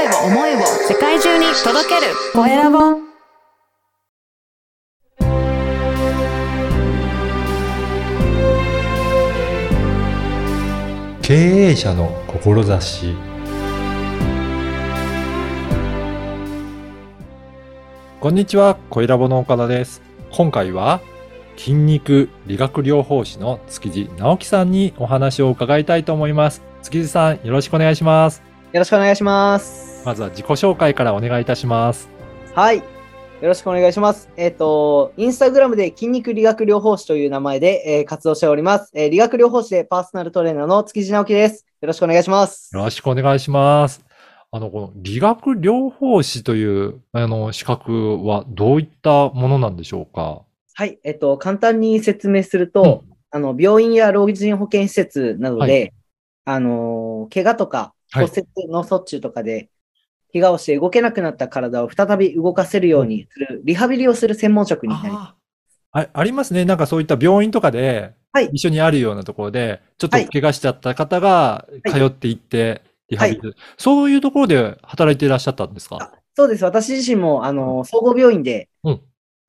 声を、思いを世界中に届けるコエラボ。経営者の志こんにちは、小ラボの岡田です。今回は筋肉理学療法士の築地直樹さんにお話を伺いたいと思います。築地さん、よろしくお願いします。よろしくお願いします。まずは自己紹介からお願いいたします。はい。よろしくお願いします。えっ、と、インスタグラムで筋肉理学療法士という名前で、えー活動しております、えー理学療法士でパーソナルトレーナーの築地直樹です。よろしくお願いします。よろしくお願いします。あの、この理学療法士という、あの、資格はどういったものなんでしょうか？はい。えっ、と、簡単に説明すると、あの、病院や老人保健施設などで、はあのー怪我とかはい骨折の卒中とかで、怪我をして動けなくなった体を再び動かせるようにする、リハビリをする専門職になります。ああありますね。なんかそういった病院とかで、はい一緒にあるようなところで、ちょっとはい怪我しちゃった方がはい通っていって、リハビリ、そういうところで働いていらっしゃったんですか？あそうです。私自身も、あの、総合病院でうん、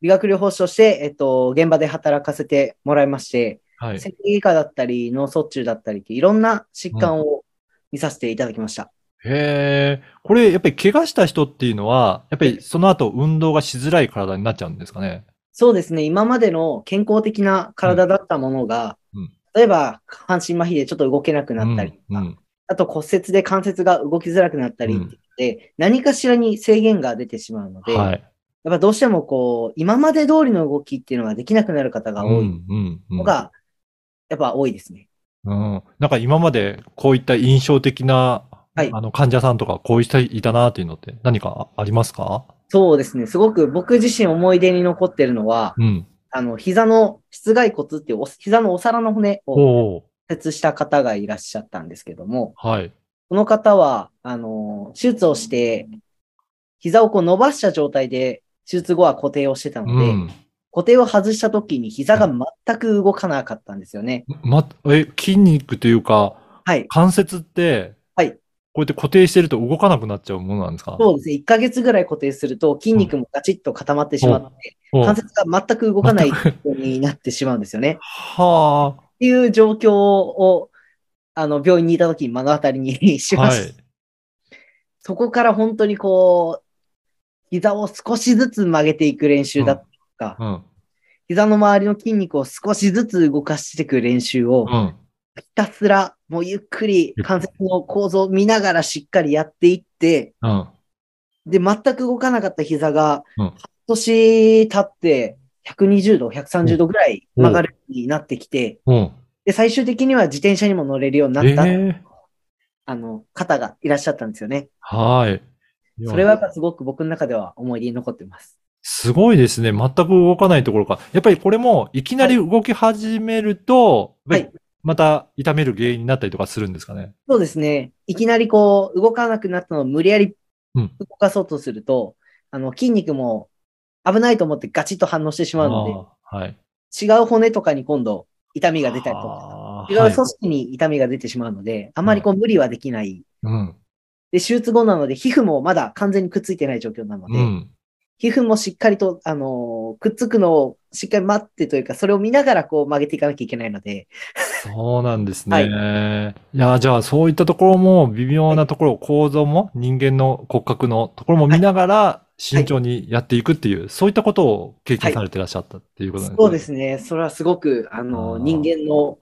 理学療法士として、えっと、現場で働かせてもらいまして、はい。整形外科だったり、脳卒中だったりって、いろんな疾患を見させていただきました。へえ、これやっぱり怪我した人っていうのは、やっぱりその後運動がしづらい体になっちゃうんですかね？そうですね。今までの健康的な体だったものが、うんうん例えば、半身麻痺でちょっと動けなくなったりとか、うんうんあと骨折で関節が動きづらくなったりって何かしらに制限が出てしまうので、はい。やっぱどうしてもこう、今まで通りの動きっていうのができなくなる方が多いのが、やっぱ多いですね。うん。なんか今までこういった印象的な、はいあの患者さんとかこういう人いたなっていうのって何かありますか？そうですね。すごく僕自身思い出に残ってるのは、うん。あの、膝の室外骨っていうお膝のお皿の骨をおお骨折した方がいらっしゃったんですけども、はい。この方は、あの、手術をして、膝をこう伸ばした状態で、手術後は固定をしてたので、うん。固定を外した時に膝が全く動かなかったんですよね。ま、え、筋肉というか、はい。関節って、はいこうやって固定してると動かなくなっちゃうものなんですか？そうですね。1ヶ月ぐらい固定すると筋肉もガチッと固まってしまって、お関節が全く動かないようになってしまうんですよね。はっていう状況を、あの、病院にいた時に目の当たりにしあ。ました。はい。そこから本当にこう、膝を少しずつ曲げていく練習だとか、うん。膝の周りの筋肉を少しずつ動かしていく練習を、うん。ひたすらもうゆっくり関節の構造を見ながらしっかりやっていって、うん。で、全く動かなかった膝が、うん半年経って、120度、130度ぐらい曲がるようになってきて、うん。で、最終的には自転車にも乗れるようになえった、えあの、方がいらっしゃったんですよね。はい。それはやっぱすごく僕の中では思い出に残ってます。すごいですね。全く動かないところか。やっぱりこれも、いきなり動き始めると、はいまた痛める原因になったりとかするんですかね？そうですね。いきなりこう、動かなくなったのを無理やりうん動かそうとすると、あの、筋肉も危ないと思ってガチッと反応してしまうので、はい。違う骨とかに今度痛みが出たりとか、違う組織に痛みが出てしまうので、あまりこう無理はできない。うん。で、手術後なので、皮膚もまだ完全にくっついてない状況なので、うん。皮膚もしっかりと、あのーくっつくのをしっかり待ってというか、それを見ながらこう曲げていかなきゃいけないので、そうなんですね。、はいや、じゃあそういったところも微妙なところ、構造も人間の骨格のところも見ながら慎重にやっていくっていう、そういったことを経験されてらっしゃったっていうことなんですね。そうですね。それはすごく、あのあー人間の、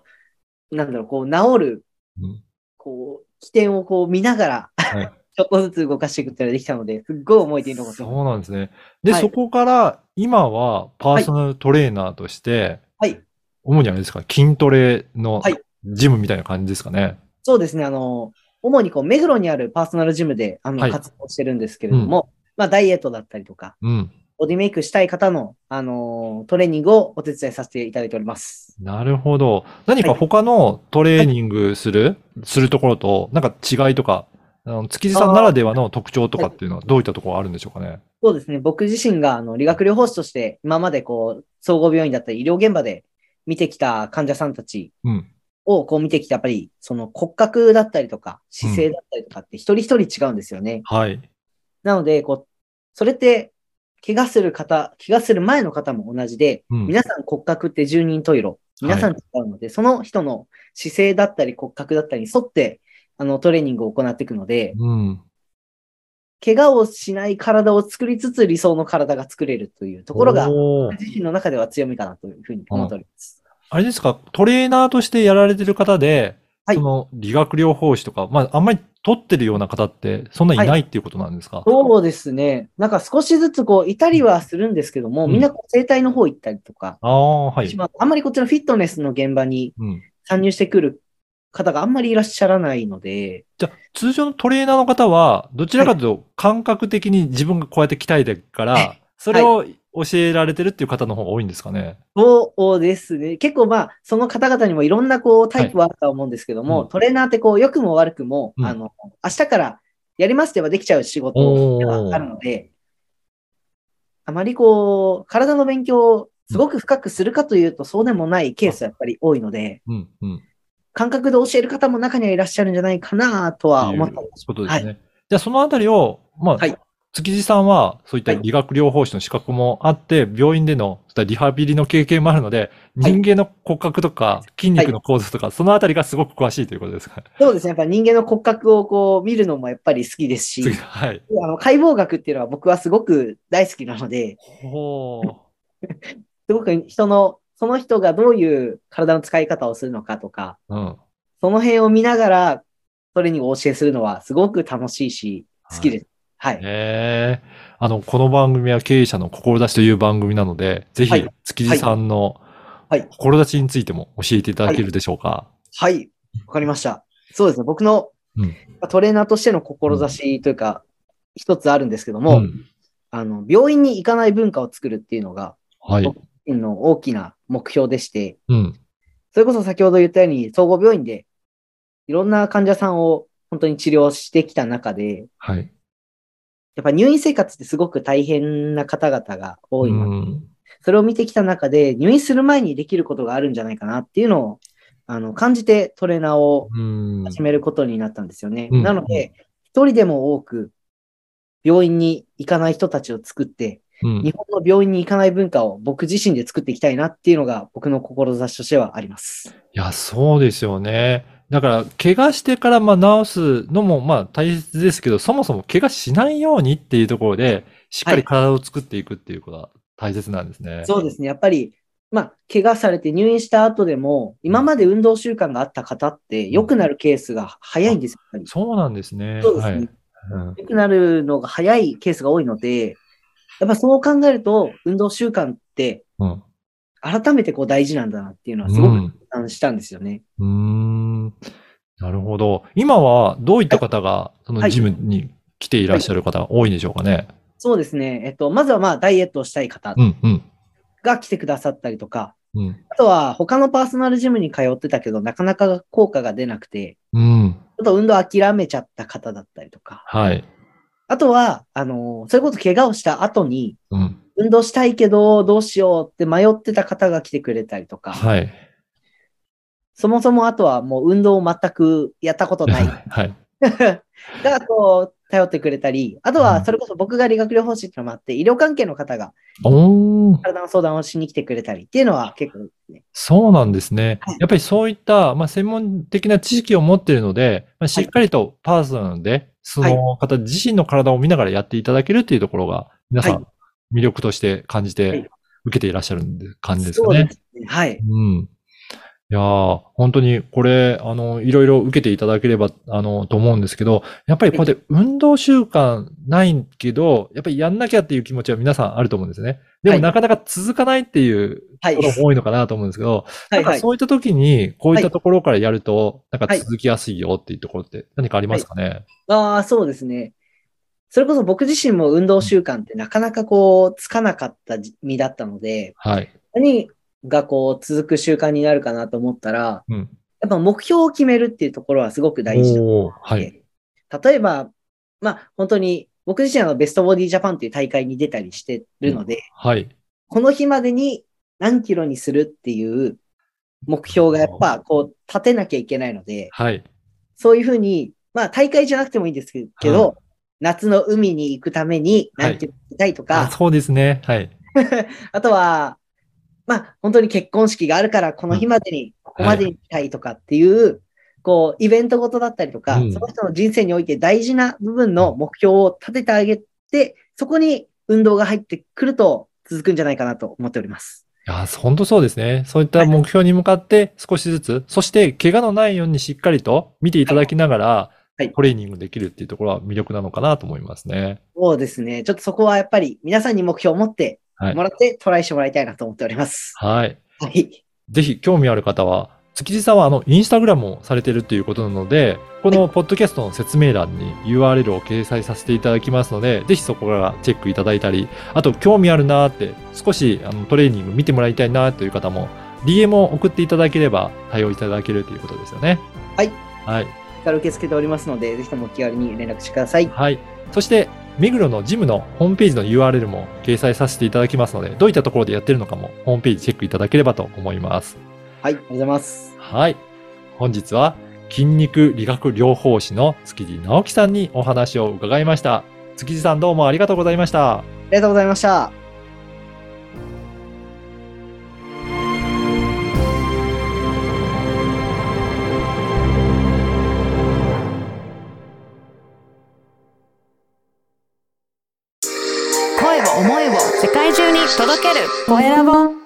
なんだろう、こう、治る、うんこう、起点をこう見ながら、はい ちょっとずつ動かしていくっていうのができたので、すっごい思い出に残って。そうなんですね。で、はいそこから今はパーソナルトレーナーとして、はい。主にあれですか、筋トレのはいジムみたいな感じですかね。そうですね。あの、主にこう、目黒にあるパーソナルジムで、あの、はい活動してるんですけれども、まあ、ダイエットだったりとか、うん。ボディメイクしたい方の、あの、トレーニングをお手伝いさせていただいております。なるほど。何か他のトレーニングする、するところと、なんか違いとか、あの築地さんならではの特徴とかっていうのはどういったところあるんでしょうかね？そうですね。僕自身が、あの、理学療法士として、今までこう、総合病院だったり医療現場で見てきた患者さんたちうん。をこう見てきて、やっぱりその骨格だったりとか姿勢だったりとかって一人一人違うんですよね。はい。なので、こう、それって、怪我する方、怪我する前の方も同じで、うん皆さん骨格って十人十色。皆さん違うので、その人の姿勢だったり骨格だったりに沿って、あの、トレーニングを行っていくので、うん。怪我をしない体を作りつつ理想の体が作れるというところが、自身の中では強みかなというふうに思っております。あれですか、トレーナーとしてやられてる方で、はい。その理学療法士とか、まあ、あんまり取ってるような方って、そんない。ないっていうことなんですか、そうですね。なんか少しずつこう、いたりはするんですけども、うん。みんなこう生態の方行ったりとか、ああ、はい。まああんまりこっちのフィットネスの現場にうん。参入してくる方があんまりいらっしゃらないので、じゃあ、通常のトレーナーの方は、どちらかというと、感覚的に自分がこうやって鍛えてるから、それを教えられてるっていう方の方が多いんですかね？そうですね。結構まあ、その方々にもいろんなこうタイプはあるとは思うんですけども、はいうんトレーナーってこう、良くも悪くも、うんあの、明日からやりますって言えばできちゃう仕事ではあるので、あまりこう、体の勉強をすごく深くするかというと、そうでもないケースはやっぱり多いので、うん、うん。感覚で教える方も中にはいらっしゃるんじゃないかなとは思ってます。ことですね。じゃあ、そのあたりを、まあ、はい築地さんは、そういったはい理学療法士の資格もあって、病院でのリハビリの経験もあるので、はい人間の骨格とか筋肉の構造とか、そのあたりがすごく詳しいということですか？そうですね。やっぱ人間の骨格をこう見るのもやっぱり好きですし、次はい。あの解剖学っていうのは僕はすごく大好きなので。すごく人の、その人がどういう体の使い方をするのかとか、うん。その辺を見ながらトレーニングをお教えするのはすごく楽しいし、好きです。はい。へえ。あの、この番組は経営者の志という番組なので、ぜひはい、築地さんのはい志についても教えていただけるでしょうか。はい。わかりました。そうですね。僕のうんトレーナーとしての志というか、一つあるんですけども、うんあの、病院に行かない文化を作るっていうのが、はい。の大きな目標でして、うん。それこそ先ほど言ったように、総合病院でいろんな患者さんを本当に治療してきた中で、はい。やっぱ入院生活ってすごく大変な方々が多いので、うんそれを見てきた中で、入院する前にできることがあるんじゃないかなっていうのを、あの、感じてトレーナーをうん。始めることになったんですよね。うんなので、一人でも多く病院に行かない人たちを作って、うん日本の病院に行かない文化を僕自身で作っていきたいなっていうのが僕の志としてはあります。いや、そうですよね。だから、怪我してからまあ治すのもまあ大切ですけど、そもそも怪我しないようにっていうところで、しっかり体を作っていくっていうことが大切なんですね。そうですね。やっぱり、まあ、怪我されて入院した後でも、今まで運動習慣があった方って良くなるケースが早いんですよ。やっぱりそうなんですね。そうですね。はい。うん良くなるのが早いケースが多いので、やっぱそう考えると、運動習慣ってうん。改めてこう大事なんだなっていうのはすごく感したんですよね。うーん。なるほど。今はどういった方が、そのはいジムに来ていらっしゃる方が多いんでしょうかね？そうですね。えっと、まずはまあ、ダイエットをしたい方うん、うん、が来てくださったりとか、うん。あとは他のパーソナルジムに通ってたけど、なかなか効果が出なくて、うん。ちょっと運動諦めちゃった方だったりとか、はい。あとは、あの、それこそ怪我をした後に、うん。運動したいけど、どうしようって迷ってた方が来てくれたりとか、はい。そもそもあとはもう運動を全くやったことない はい。が、こう、頼ってくれたり、あとは、それこそ僕が理学療法士ってのもあって、医療関係の方が。体の相談をしに来てくれたりっていうのは結構ね。そうなんですねはい。やっぱりそういった、まあ、専門的な知識を持っているので、まあ、しっかりとパーソナルで、その方自身の体を見ながらやっていただけるっていうところが、皆さはん魅力として感じはいて、受けていらっしゃる感じですかねそうで。すね。はい。うん。いやー本当にこれ、あの、いろいろ受けていただければ、あの、と思うんですけど、やっぱりこうやって運動習慣ないけど、やっぱりやんなきゃっていう気持ちは皆さんあると思うんですよね。ではいもなかなか続かないっていうはい。ところも多いのかなと思うんですけど、はい。はい。そういった時に、こういったところからやると、なんかはい続きやすいよっていうところって何かありますかね、ああ、そうですね。それこそ僕自身も運動習慣ってなかなかこう、つかなかった身だったので、はい。何がこう、続く習慣になるかなと思ったら、うん。やっぱ目標を決めるっていうところはすごく大事なはい。で、例えば、まあ本当に僕自身はベストボディジャパンっていう大会に出たりしてるので、はい。この日までに何キロにするっていう目標がやっぱこう立てなきゃいけないので、はい。そういうふうに、まあ大会じゃなくてもいいんですけど、は夏の海に行くためにはい何て言いたいとか、あそうですね。はい。あとは、まあ本当に結婚式があるからこの日までに、ここまでに行きたいとかっていう、こうイベントごとだったりとか、うんその人の人生において大事な部分の目標を立ててあげて、そこに運動が入ってくると続くんじゃないかなと思っております。いや、本当そうですね。そういった目標に向かって少しずつ、そして怪我のないようにしっかりと見ていただきながら、はいトレーニングできるっていうところは魅力なのかなと思いますね。そうですね。ちょっとそこはやっぱり皆さんに目標を持ってはいもらってトライしてもらいたいなと思っております。はい。はい。ぜひ興味ある方は、築地さんはあの、インスタグラムをされてるということなので、このポッドキャストの説明欄に URL を掲載させていただきますので、ぜひそこからチェックいただいたり、あと興味あるなーって、少しあのトレーニング見てもらいたいなという方も、DM を送っていただければ対応いただけるということですよね。はい。はい。から受け付けておりますので、ぜひともお気軽に連絡してください。はい。そして、目黒のジムのホームページの URL も掲載させていただきますので、どういったところでやってるのかもホームページチェックいただければと思います。はい、ありがとうございます。はい。本日は筋肉理学療法士の築地直樹さんにお話を伺いました。築地さんどうもありがとうございました。ありがとうございました。声